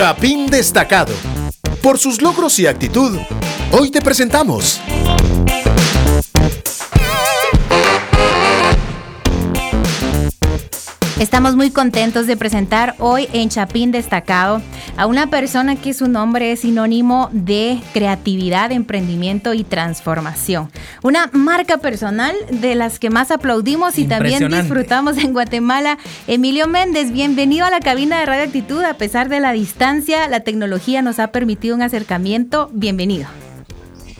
Chapín Destacado. Por sus logros y actitud, hoy te presentamos Estamos muy contentos de presentar hoy en Chapín Destacado a una persona que su nombre es sinónimo de creatividad, emprendimiento y transformación. Una marca personal de las que más aplaudimos y también disfrutamos en Guatemala. Emilio Méndez, bienvenido a la cabina de Radio Actitud. A pesar de la distancia, la tecnología nos ha permitido un acercamiento. Bienvenido.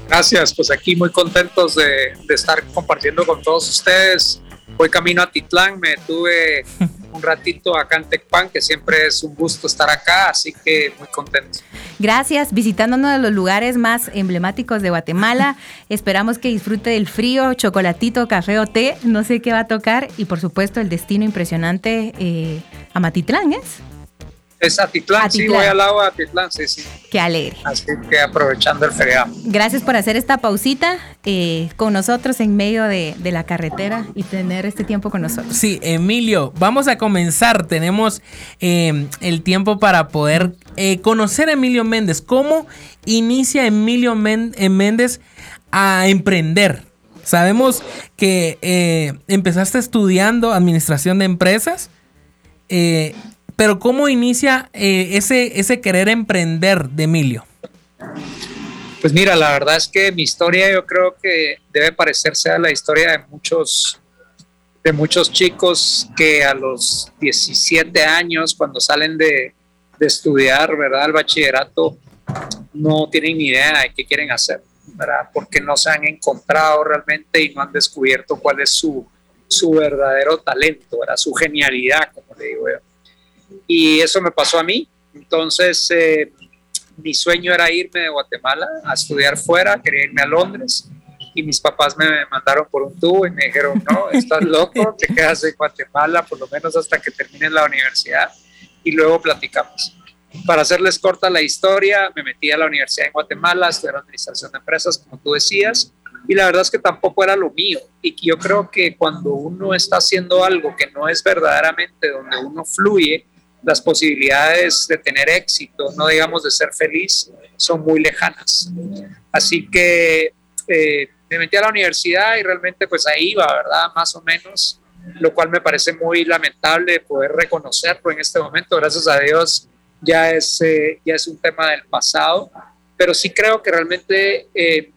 Gracias, pues aquí muy contentos de, de estar compartiendo con todos ustedes Voy camino a Titlán, me tuve un ratito acá en Tecpan, que siempre es un gusto estar acá, así que muy contento. Gracias, visitando uno de los lugares más emblemáticos de Guatemala. Esperamos que disfrute del frío, chocolatito, café o té, no sé qué va a tocar, y por supuesto el destino impresionante eh, a Matitlán, ¿es? Es Atitlán, sí, voy al lado de Atitlán, sí, sí. Qué alegre. Así que aprovechando el feriado. Gracias por hacer esta pausita eh, con nosotros en medio de, la carretera y tener este tiempo con nosotros. Sí, Emilio, vamos a comenzar. Tenemos eh, el tiempo para poder eh, conocer a Emilio Méndez. ¿Cómo inicia Emilio Méndez a emprender? Sabemos que empezaste estudiando administración de empresas. Pero ¿cómo inicia eh, ese, ese querer emprender de Emilio? Pues mira, la verdad es que mi historia yo creo que debe parecerse a la historia de muchos, de muchos chicos que a los 17 años, cuando salen de, de estudiar, ¿verdad? El bachillerato, no tienen ni idea de qué quieren hacer, ¿verdad? Porque no se han encontrado realmente y no han descubierto cuál es su, su verdadero talento, ¿verdad? Su genialidad, como le digo yo y eso me pasó a mí. Entonces, eh, mi sueño era irme de Guatemala a estudiar fuera, quería irme a Londres y mis papás me mandaron por un tubo y me dijeron, no, estás loco, te quedas en Guatemala por lo menos hasta que termines la universidad y luego platicamos. Para hacerles corta la historia, me metí a la universidad en Guatemala, estudiar administración de empresas, como tú decías, y la verdad es que tampoco era lo mío. Y yo creo que cuando uno está haciendo algo que no es verdaderamente donde uno fluye, las posibilidades de tener éxito, no digamos de ser feliz, son muy lejanas. Así que eh, me metí a la universidad y realmente pues ahí iba, ¿verdad? Más o menos, lo cual me parece muy lamentable poder reconocerlo en este momento. Gracias a Dios ya es, eh, ya es un tema del pasado, pero sí creo que realmente eh,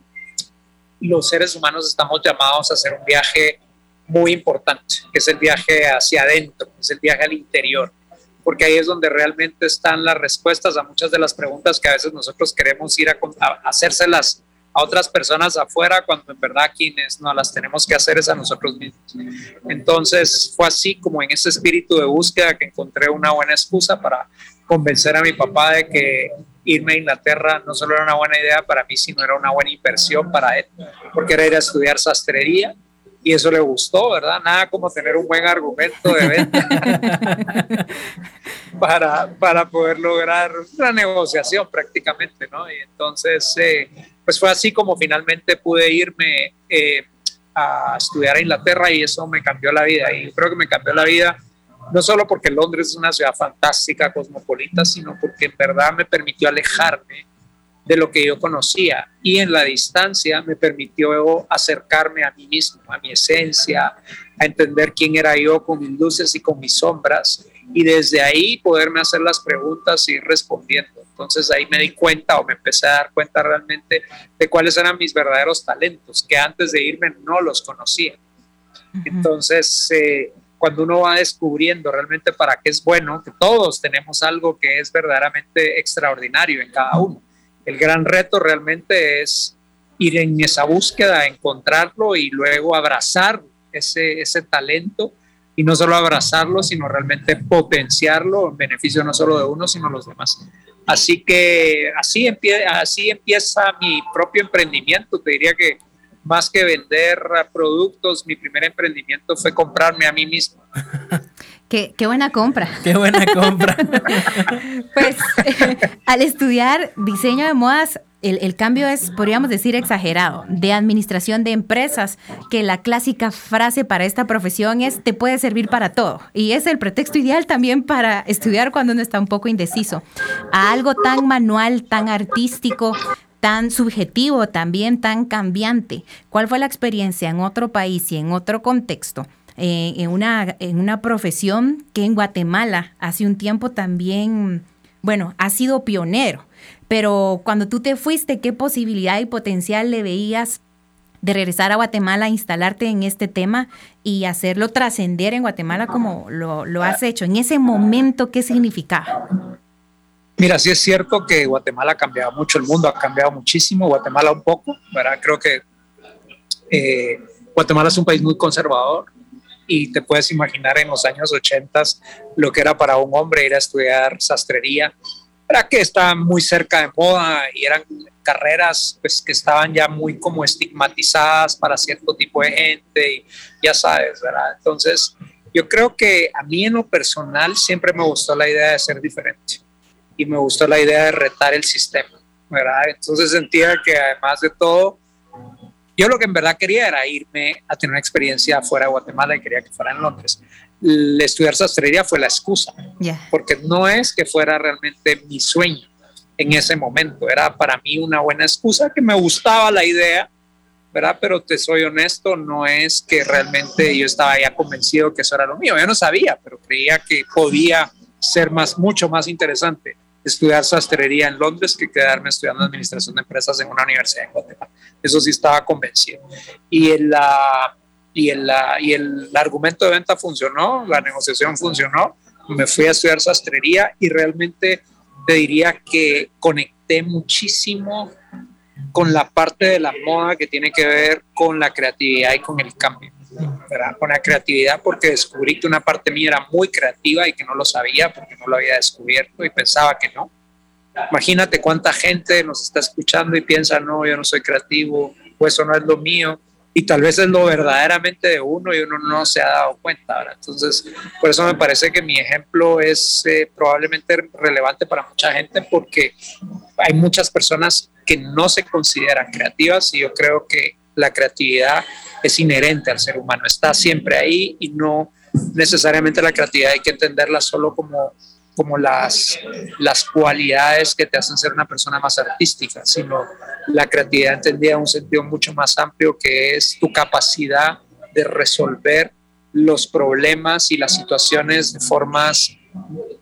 los seres humanos estamos llamados a hacer un viaje muy importante, que es el viaje hacia adentro, es el viaje al interior porque ahí es donde realmente están las respuestas a muchas de las preguntas que a veces nosotros queremos ir a, hacérselas a otras personas afuera, cuando en verdad quienes no las tenemos que hacer es a nosotros mismos. Entonces fue así como en ese espíritu de búsqueda que encontré una buena excusa para convencer a mi papá de que irme a Inglaterra no solo era una buena idea para mí, sino era una buena inversión para él, porque era ir a estudiar sastrería y eso le gustó, ¿verdad? Nada como tener un buen argumento de venta para, para poder lograr una negociación prácticamente, ¿no? Y entonces, eh, pues fue así como finalmente pude irme eh, a estudiar a Inglaterra y eso me cambió la vida. Y creo que me cambió la vida no solo porque Londres es una ciudad fantástica, cosmopolita, sino porque en verdad me permitió alejarme de lo que yo conocía y en la distancia me permitió acercarme a mí mismo, a mi esencia, a entender quién era yo con mis luces y con mis sombras y desde ahí poderme hacer las preguntas y ir respondiendo. Entonces ahí me di cuenta o me empecé a dar cuenta realmente de cuáles eran mis verdaderos talentos, que antes de irme no los conocía. Entonces, eh, cuando uno va descubriendo realmente para qué es bueno, que todos tenemos algo que es verdaderamente extraordinario en cada uno el gran reto realmente es ir en esa búsqueda, encontrarlo y luego abrazar ese, ese talento y no solo abrazarlo, sino realmente potenciarlo en beneficio no solo de uno, sino de los demás. Así que así, así empieza mi propio emprendimiento. Te diría que más que vender productos, mi primer emprendimiento fue comprarme a mí mismo. Qué, buena compra. Qué buena compra. pues al estudiar diseño de modas, el, cambio es, podríamos decir, exagerado, de administración de empresas, que la clásica frase para esta profesión es te puede servir para todo. Y es el pretexto ideal también para estudiar cuando uno está un poco indeciso. A algo tan manual, tan artístico, tan subjetivo, también tan cambiante. ¿Cuál fue la experiencia en otro país y en otro contexto? Eh, en, una, en una profesión que en Guatemala hace un tiempo también, bueno, ha sido pionero pero cuando tú te fuiste, ¿qué posibilidad y potencial le veías de regresar a Guatemala, instalarte en este tema y hacerlo trascender en Guatemala como lo, has hecho? En ese momento, ¿qué significaba? Mira, sí es cierto que Guatemala ha cambiado mucho, el mundo ha cambiado muchísimo, Guatemala un poco, ¿verdad? Creo que eh, Guatemala es un país muy conservador y te puedes imaginar en los años 80 lo que era para un hombre ir a estudiar sastrería era que estaban muy cerca de moda y eran carreras pues que estaban ya muy como estigmatizadas para cierto tipo de gente y ya sabes, ¿verdad? Entonces, yo creo que a mí en lo personal siempre me gustó la idea de ser diferente y me gustó la idea de retar el sistema, ¿verdad? Entonces sentía que además de todo, yo lo que en verdad quería era irme a tener una experiencia fuera de Guatemala y quería que fuera en Londres el estudiar sastrería fue la excusa, porque no es que fuera realmente mi sueño en ese momento, era para mí una buena excusa que me gustaba la idea, ¿verdad? Pero te soy honesto, no es que realmente yo estaba ya convencido que eso era lo mío, yo no sabía, pero creía que podía ser más, mucho más interesante estudiar sastrería en Londres que quedarme estudiando administración de empresas en una universidad en Guatemala. Eso sí estaba convencido. Y en la y el, y el argumento de venta funcionó, la negociación funcionó, me fui a estudiar sastrería y realmente te diría que conecté muchísimo con la parte de la moda que tiene que ver con la creatividad y con el cambio. ¿Verdad? Con la creatividad porque descubrí que una parte mía era muy creativa y que no lo sabía porque no lo había descubierto y pensaba que no. Imagínate cuánta gente nos está escuchando y piensa, no, yo no soy creativo o eso no es lo mío y tal vez es lo verdaderamente de uno y uno no se ha dado cuenta. ¿verdad? Entonces, por eso me parece que mi ejemplo es eh, probablemente relevante para mucha gente porque hay muchas personas que no se consideran creativas y yo creo que la creatividad es inherente al ser humano, está siempre ahí y no necesariamente la creatividad hay que entenderla solo como como las, las cualidades que te hacen ser una persona más artística, sino la creatividad entendida en un sentido mucho más amplio que es tu capacidad de resolver los problemas y las situaciones de formas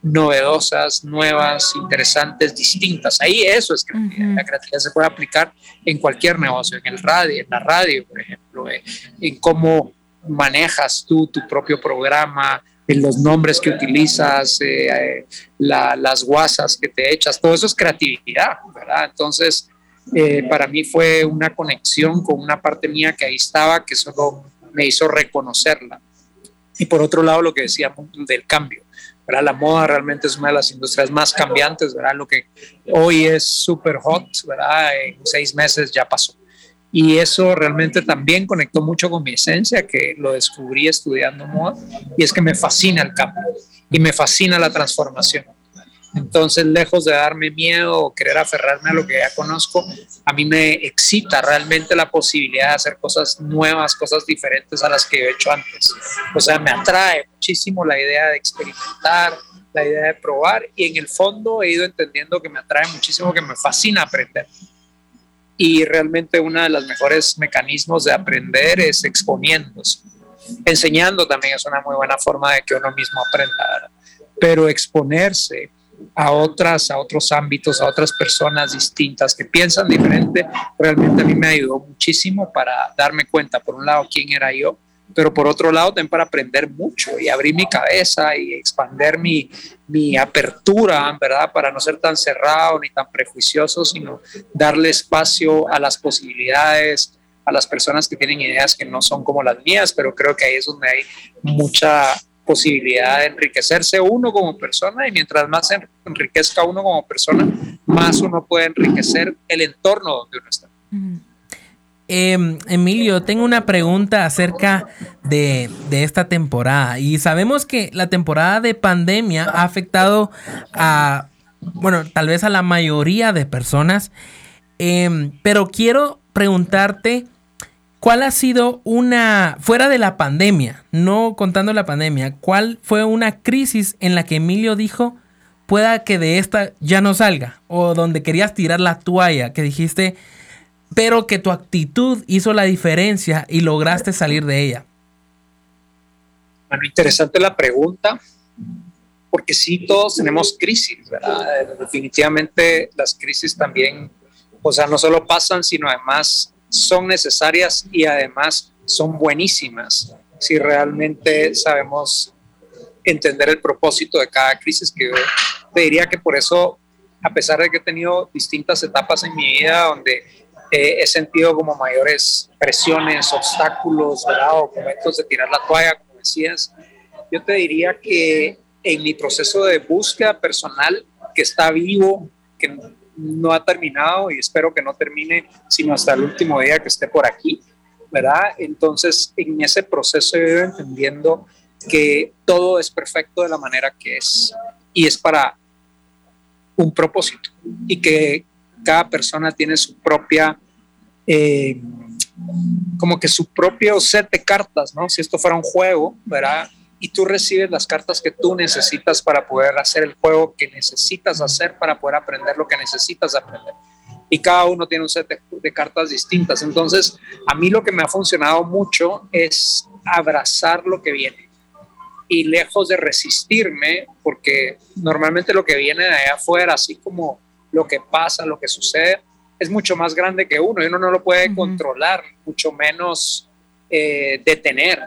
novedosas, nuevas, interesantes, distintas. Ahí eso es creatividad. La creatividad se puede aplicar en cualquier negocio, en el radio, en la radio, por ejemplo, eh, en cómo manejas tú tu propio programa, en los nombres que utilizas, eh, eh, las guasas que te echas, todo eso es creatividad, ¿verdad? Entonces, eh, para mí fue una conexión con una parte mía que ahí estaba, que solo me hizo reconocerla. Y por otro lado, lo que decía del cambio, ¿verdad? La moda realmente es una de las industrias más cambiantes, ¿verdad? Lo que hoy es súper hot, ¿verdad? En seis meses ya pasó. Y eso realmente también conectó mucho con mi esencia, que lo descubrí estudiando moda, y es que me fascina el cambio y me fascina la transformación. Entonces, lejos de darme miedo o querer aferrarme a lo que ya conozco, a mí me excita realmente la posibilidad de hacer cosas nuevas, cosas diferentes a las que he hecho antes. O sea, me atrae muchísimo la idea de experimentar, la idea de probar y en el fondo he ido entendiendo que me atrae muchísimo, que me fascina aprender y realmente uno de los mejores mecanismos de aprender es exponiéndose. Enseñando también es una muy buena forma de que uno mismo aprenda, pero exponerse a otras, a otros ámbitos, a otras personas distintas que piensan diferente, realmente a mí me ayudó muchísimo para darme cuenta, por un lado, quién era yo pero por otro lado también para aprender mucho y abrir mi cabeza y expander mi, mi apertura, ¿verdad? Para no ser tan cerrado ni tan prejuicioso, sino darle espacio a las posibilidades, a las personas que tienen ideas que no son como las mías, pero creo que ahí es donde hay mucha posibilidad de enriquecerse uno como persona y mientras más enriquezca uno como persona, más uno puede enriquecer el entorno donde uno está. Em, Emilio, tengo una pregunta acerca de, esta temporada. Y sabemos que la temporada de pandemia ha afectado a, bueno, tal vez a la mayoría de personas. Em, pero quiero preguntarte, ¿cuál ha sido una, fuera de la pandemia, no contando la pandemia, cuál fue una crisis en la que Emilio dijo, pueda que de esta ya no salga, o donde querías tirar la toalla, que dijiste, pero que tu actitud hizo la diferencia y lograste salir de ella? Bueno, interesante la pregunta, porque sí, todos tenemos crisis, ¿verdad? Definitivamente las crisis también, o sea, no solo pasan, sino además son necesarias y además son buenísimas si realmente sabemos entender el propósito de cada crisis, que yo te diría que por eso, a pesar de que he tenido distintas etapas en mi vida donde he sentido como mayores presiones, obstáculos, ¿verdad? o momentos de tirar la toalla, como decías, yo te diría que en mi proceso de búsqueda personal, que está vivo, que no ha terminado y espero que no termine sino hasta el último día que esté por aquí, ¿verdad? Entonces, en ese proceso he ido entendiendo que todo es perfecto de la manera que es y es para un propósito y que cada persona tiene su propia, eh, como que su propio set de cartas, ¿no? Si esto fuera un juego, ¿verdad? Y tú recibes las cartas que tú necesitas para poder hacer el juego que necesitas hacer para poder aprender lo que necesitas aprender. Y cada uno tiene un set de, de cartas distintas. Entonces, a mí lo que me ha funcionado mucho es abrazar lo que viene y lejos de resistirme, porque normalmente lo que viene de allá afuera, así como lo que pasa, lo que sucede, es mucho más grande que uno y uno no lo puede controlar, mucho menos eh, detener.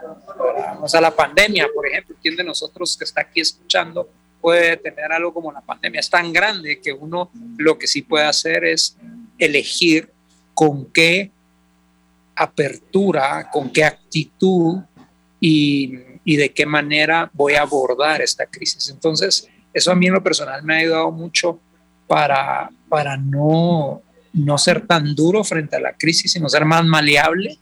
O sea, la pandemia, por ejemplo, ¿quién de nosotros que está aquí escuchando puede detener algo como la pandemia? Es tan grande que uno lo que sí puede hacer es elegir con qué apertura, con qué actitud y, y de qué manera voy a abordar esta crisis. Entonces, eso a mí en lo personal me ha ayudado mucho para, para no, no ser tan duro frente a la crisis, sino ser más maleable,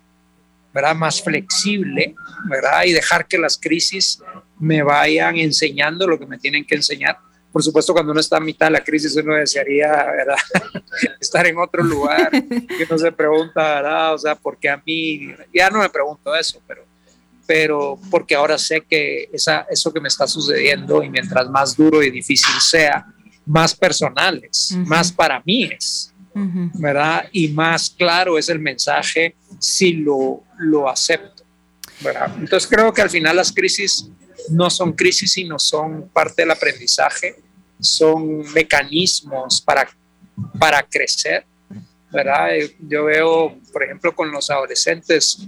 ¿verdad? más flexible, ¿verdad? y dejar que las crisis me vayan enseñando lo que me tienen que enseñar. Por supuesto, cuando uno está a mitad de la crisis, uno desearía ¿verdad? estar en otro lugar, que no se pregunta, ¿verdad? o sea, ¿por qué a mí? Ya no me pregunto eso, pero, pero porque ahora sé que esa, eso que me está sucediendo y mientras más duro y difícil sea, más personales, más para mí es, ¿verdad? Y más claro es el mensaje si lo, lo acepto, ¿verdad? Entonces creo que al final las crisis no son crisis, sino son parte del aprendizaje, son mecanismos para, para crecer, ¿verdad? Yo veo, por ejemplo, con los adolescentes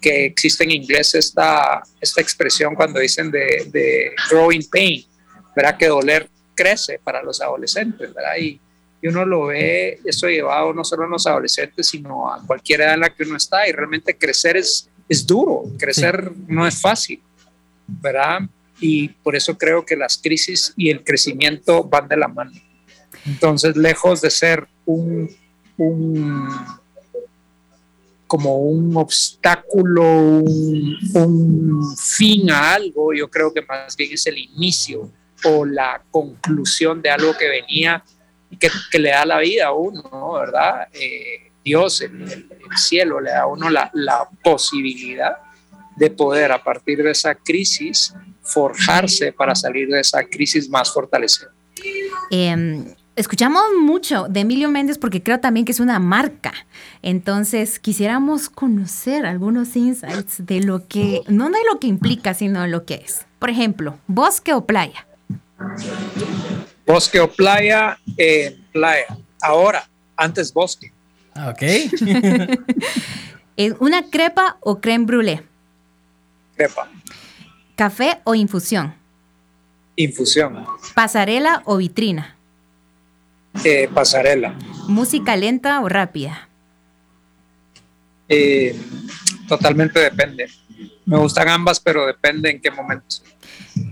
que existe en inglés esta, esta expresión cuando dicen de, de growing pain, ¿verdad? Que doler crece para los adolescentes, ¿verdad? Y, y, uno lo ve, eso llevado no solo a los adolescentes, sino a cualquier edad en la que uno está. Y realmente crecer es, es duro, crecer sí. no es fácil, ¿verdad? Y por eso creo que las crisis y el crecimiento van de la mano. Entonces, lejos de ser un, un como un obstáculo, un, un fin a algo, yo creo que más bien es el inicio o la conclusión de algo que venía y que, le da la vida a uno, ¿no? ¿verdad? Eh, Dios, el, el, el, cielo, le da a uno la, la, posibilidad de poder a partir de esa crisis forjarse para salir de esa crisis más fortalecida. Eh, escuchamos mucho de Emilio Méndez porque creo también que es una marca. Entonces, quisiéramos conocer algunos insights de lo que, no de lo que implica, sino de lo que es. Por ejemplo, bosque o playa. Bosque o playa, eh, playa. Ahora, antes bosque. Ok. ¿Una crepa o creme brûlée? Crepa. ¿Café o infusión? Infusión. ¿Pasarela o vitrina? Eh, pasarela. ¿Música lenta o rápida? Eh, totalmente depende. Me gustan ambas, pero depende en qué momento.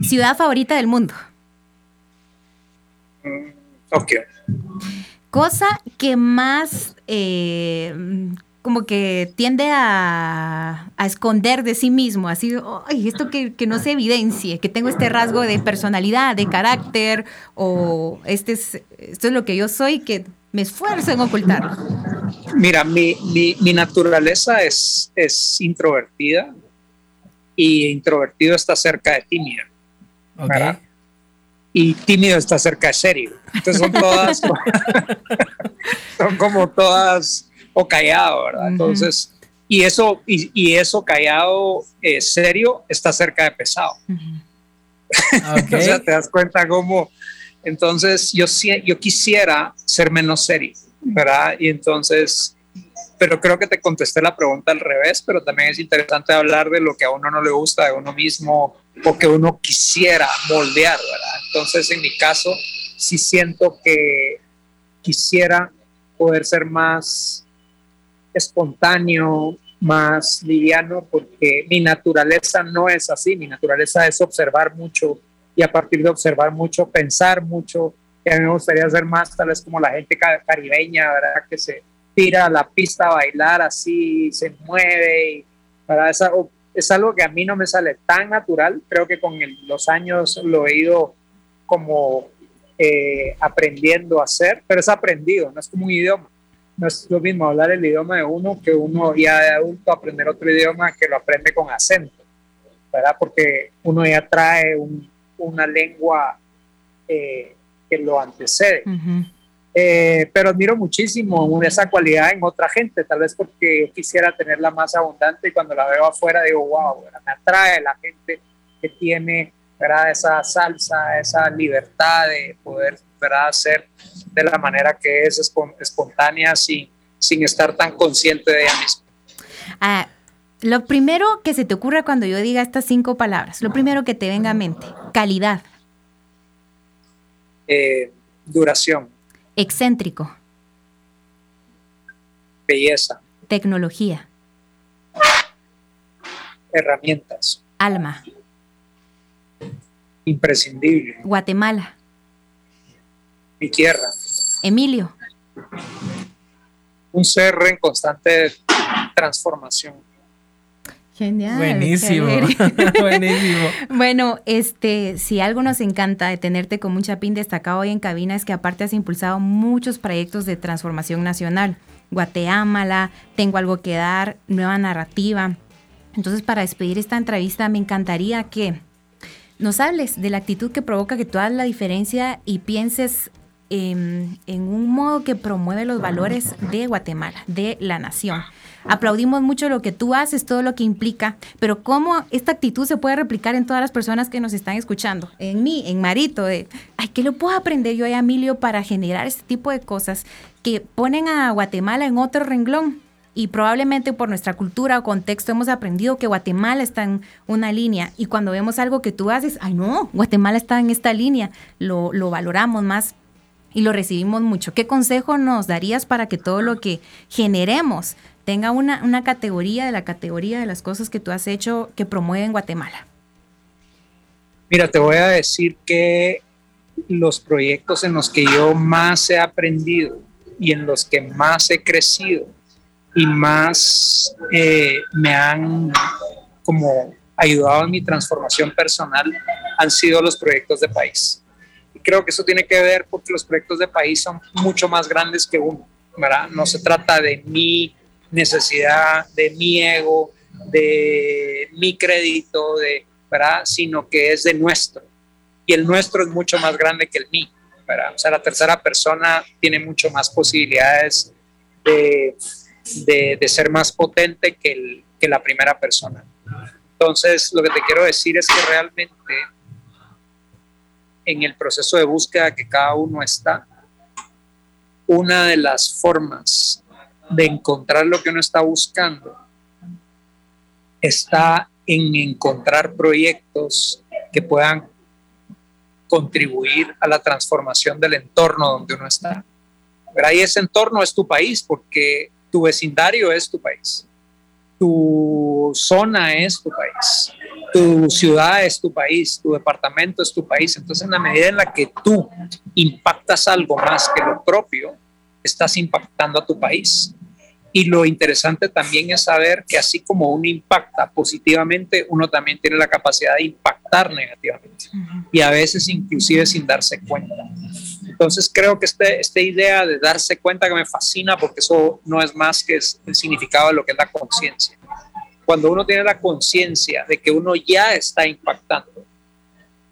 ¿Ciudad favorita del mundo? Mm, Tokio. Cosa que más eh, como que tiende a, a, esconder de sí mismo, así, ay, esto que, que, no se evidencie, que tengo este rasgo de personalidad, de carácter, o este es, esto es lo que yo soy, que Me esfuerzo en ocultarlo. Mira, mi, mi, naturaleza es, es introvertida y introvertido está cerca de tímido. Y tímido está cerca de serio. Entonces son todas, son como todas o callado, ¿verdad? Entonces, y eso, y, eso callado eh, serio está cerca de pesado. o sea, te das cuenta cómo entonces yo, yo quisiera ser menos serio, ¿verdad? Y entonces, pero creo que te contesté la pregunta al revés, pero también es interesante hablar de lo que a uno no le gusta de uno mismo o que uno quisiera moldear, ¿verdad? Entonces, en mi caso, sí siento que quisiera poder ser más espontáneo, más liviano, porque mi naturaleza no es así, mi naturaleza es observar mucho y a partir de observar mucho, pensar mucho, que a mí me gustaría ser más tal vez como la gente caribeña, ¿verdad? Que se tira la pista a bailar así, se mueve, y, ¿verdad? Es algo, que a mí no me sale tan natural, creo que con los años lo he ido como eh, aprendiendo a hacer, pero es aprendido, no es como un idioma. No es lo mismo hablar el idioma de uno que uno ya de adulto aprender otro idioma que lo aprende con acento, ¿verdad? Porque uno ya trae un, una lengua eh, que lo antecede. Eh, pero admiro muchísimo esa cualidad en otra gente, tal vez porque quisiera tenerla más abundante y cuando la veo afuera digo, wow, me atrae la gente que tiene ¿verdad? esa salsa, esa libertad de poder ¿verdad? hacer de la manera que es espontánea sin, sin estar tan consciente de ella misma. Ah, lo primero que se te ocurra cuando yo diga estas cinco palabras, lo primero que te venga a mente, calidad. Eh, duración. Excéntrico. Belleza. Tecnología. Herramientas. Alma. Imprescindible. Guatemala. Mi tierra. Emilio. Un ser en constante transformación. Genial. Buenísimo. Buenísimo. Bueno, este, si algo nos encanta de tenerte como un chapín destacado hoy en cabina es que aparte has impulsado muchos proyectos de transformación nacional. Guateámala, Tengo algo que dar, Nueva Narrativa. Entonces, para despedir esta entrevista, me encantaría que nos hables de la actitud que provoca que tú hagas la diferencia y pienses en, en un modo que promueve los valores de Guatemala, de la nación. Aplaudimos mucho lo que tú haces, todo lo que implica, pero cómo esta actitud se puede replicar en todas las personas que nos están escuchando, en mí, en Marito, de, ay, ¿qué lo puedo aprender yo a Emilio para generar este tipo de cosas que ponen a Guatemala en otro renglón? Y probablemente por nuestra cultura o contexto hemos aprendido que Guatemala está en una línea. Y cuando vemos algo que tú haces, ay no, Guatemala está en esta línea, lo, lo valoramos más y lo recibimos mucho. ¿Qué consejo nos darías para que todo lo que generemos tenga una, una categoría de la categoría de las cosas que tú has hecho que promueven Guatemala? Mira, te voy a decir que los proyectos en los que yo más he aprendido y en los que más he crecido y más eh, me han como ayudado en mi transformación personal han sido los proyectos de país. Creo que eso tiene que ver porque los proyectos de país son mucho más grandes que uno, ¿verdad? No se trata de mí necesidad de mi ego, de mi crédito, de, ¿verdad? sino que es de nuestro. Y el nuestro es mucho más grande que el mío. ¿verdad? O sea, la tercera persona tiene mucho más posibilidades de, de, ser más potente que, el, que la primera persona. Entonces, lo que te quiero decir es que realmente en el proceso de búsqueda que cada uno está, una de las formas de encontrar lo que uno está buscando está en encontrar proyectos que puedan contribuir a la transformación del entorno donde uno está. Pero ahí ese entorno es tu país porque tu vecindario es tu país, tu zona es tu país, tu ciudad es tu país, tu departamento es tu país. Entonces, en la medida en la que tú impactas algo más que lo propio, estás impactando a tu país. Y lo interesante también es saber que así como uno impacta positivamente, uno también tiene la capacidad de impactar negativamente. Y a veces inclusive sin darse cuenta. Entonces creo que este, esta idea de darse cuenta que me fascina porque eso no es más que el significado de lo que es la conciencia. Cuando uno tiene la conciencia de que uno ya está impactando,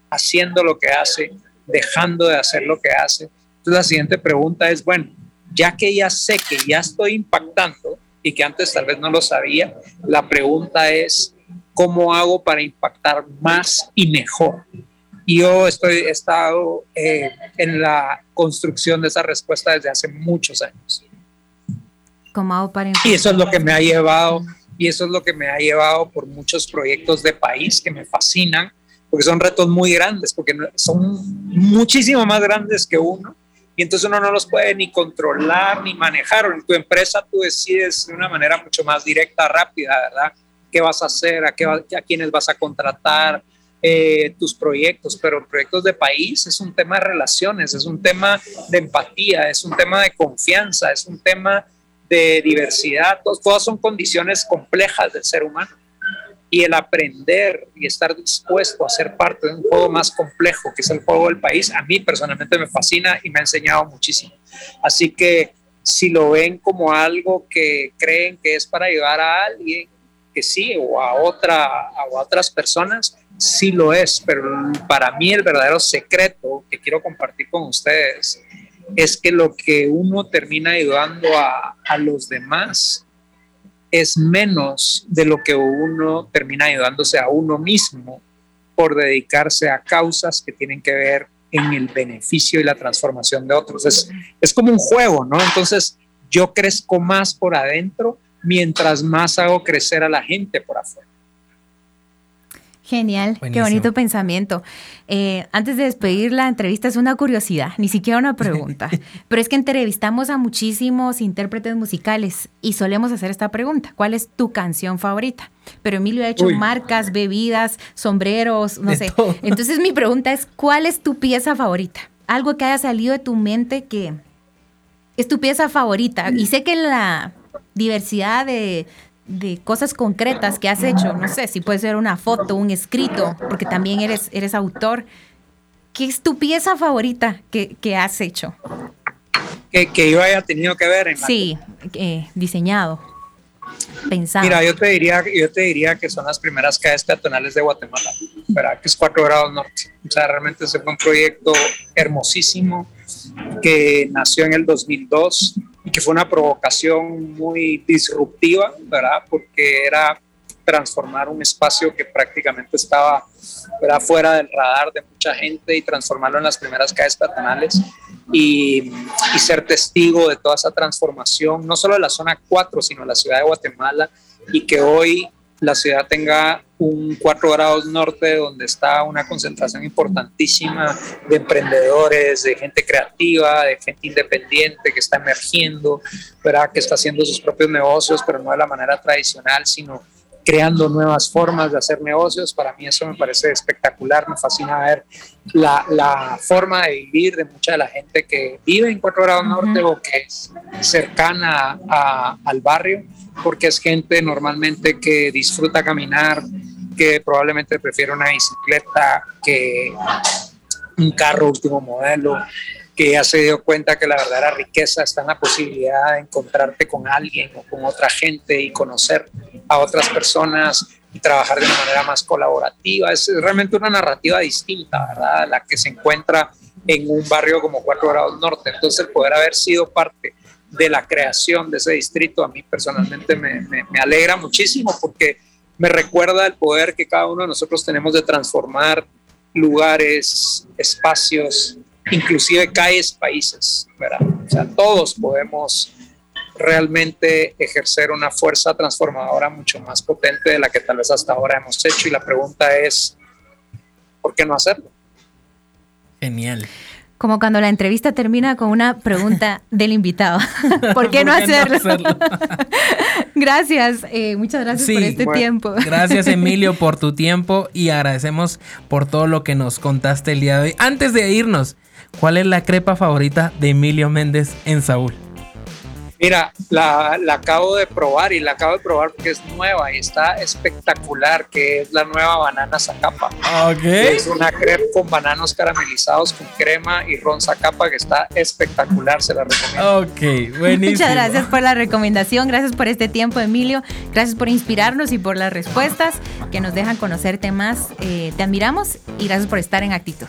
haciendo lo que hace, dejando de hacer lo que hace, entonces la siguiente pregunta es, bueno, ya que ya sé que ya estoy impactando y que antes tal vez no lo sabía, la pregunta es, ¿cómo hago para impactar más y mejor? Y yo estoy, he estado eh, en la construcción de esa respuesta desde hace muchos años. ¿Cómo hago para y eso es lo que me ha llevado, y eso es lo que me ha llevado por muchos proyectos de país que me fascinan, porque son retos muy grandes, porque son muchísimo más grandes que uno y entonces uno no los puede ni controlar ni manejar. en tu empresa tú decides de una manera mucho más directa, rápida, ¿verdad? ¿Qué vas a hacer? ¿A, qué a quiénes vas a contratar? Eh, tus proyectos, pero proyectos de país es un tema de relaciones, es un tema de empatía, es un tema de confianza, es un tema de diversidad, todas son condiciones complejas del ser humano y el aprender y estar dispuesto a ser parte de un juego más complejo, que es el juego del país, a mí personalmente me fascina y me ha enseñado muchísimo. Así que si lo ven como algo que creen que es para ayudar a alguien, que sí, o a, otra, a otras personas, sí lo es, pero para mí el verdadero secreto que quiero compartir con ustedes es que lo que uno termina ayudando a, a los demás es menos de lo que uno termina ayudándose a uno mismo por dedicarse a causas que tienen que ver en el beneficio y la transformación de otros. Es, es como un juego, ¿no? Entonces yo crezco más por adentro mientras más hago crecer a la gente por afuera. Genial, qué bonito pensamiento. Eh, antes de despedir la entrevista, es una curiosidad, ni siquiera una pregunta, pero es que entrevistamos a muchísimos intérpretes musicales y solemos hacer esta pregunta, ¿cuál es tu canción favorita? Pero Emilio ha hecho marcas, bebidas, sombreros, no sé. Entonces mi pregunta es, ¿cuál es tu pieza favorita? Algo que haya salido de tu mente que es tu pieza favorita. Y sé que la diversidad de, de cosas concretas que has hecho, no sé, si puede ser una foto, un escrito, porque también eres, eres autor. ¿Qué es tu pieza favorita que, que has hecho? Que, que, yo haya tenido que ver en Sí, eh, diseñado, pensado. Mira, yo te diría, yo te diría que son las primeras calles peatonales de Guatemala, ¿verdad? Que es 4 grados norte. O sea, realmente ese fue un proyecto hermosísimo que nació en el 2002 y que fue una provocación muy disruptiva, ¿verdad? Porque era transformar un espacio que prácticamente estaba fuera del radar de mucha gente y transformarlo en las primeras calles peatonales y, y, ser testigo de toda esa transformación, no solo de la zona 4, sino de la ciudad de Guatemala y que hoy la ciudad tenga un 4 grados norte donde está una concentración importantísima de emprendedores, de gente creativa, de gente independiente que está emergiendo, ¿verdad? que está haciendo sus propios negocios, pero no de la manera tradicional, sino creando nuevas formas de hacer negocios. Para mí eso me parece espectacular, me fascina ver la, la forma de vivir de mucha de la gente que vive en 4 grados norte o que es cercana a, al barrio porque es gente normalmente que disfruta caminar, que probablemente prefiere una bicicleta que un carro último modelo, que ya se dio cuenta que la verdadera riqueza está en la posibilidad de encontrarte con alguien o con otra gente y conocer a otras personas y trabajar de una manera más colaborativa. Es realmente una narrativa distinta, ¿verdad? La que se encuentra en un barrio como Cuatro Grados Norte. Entonces, el poder haber sido parte de la creación de ese distrito a mí personalmente me, me, alegra muchísimo porque me recuerda el poder que cada uno de nosotros tenemos de transformar lugares, espacios, inclusive calles, países, ¿verdad? O sea, todos podemos realmente ejercer una fuerza transformadora mucho más potente de la que tal vez hasta ahora hemos hecho y la pregunta es, ¿por qué no hacerlo? Genial. Como cuando la entrevista termina con una pregunta del invitado. ¿Por qué, no, hacerlo? gracias, eh, muchas gracias por este tiempo. Gracias Emilio por tu tiempo y agradecemos por todo lo que nos contaste el día de hoy. Antes de irnos, ¿cuál es la crepa favorita de Emilio Méndez en Saúl? Mira, la, la, acabo de probar y la acabo de probar porque es nueva y está espectacular, que es la nueva banana Zacapa. Okay. Es una crepe con bananos caramelizados con crema y ron Zacapa que está espectacular, se la recomiendo. Ok, buenísimo. Muchas gracias por la recomendación, gracias por este tiempo, Emilio, gracias por inspirarnos y por las respuestas que nos dejan conocerte más. Eh, te admiramos y gracias por estar en actitud.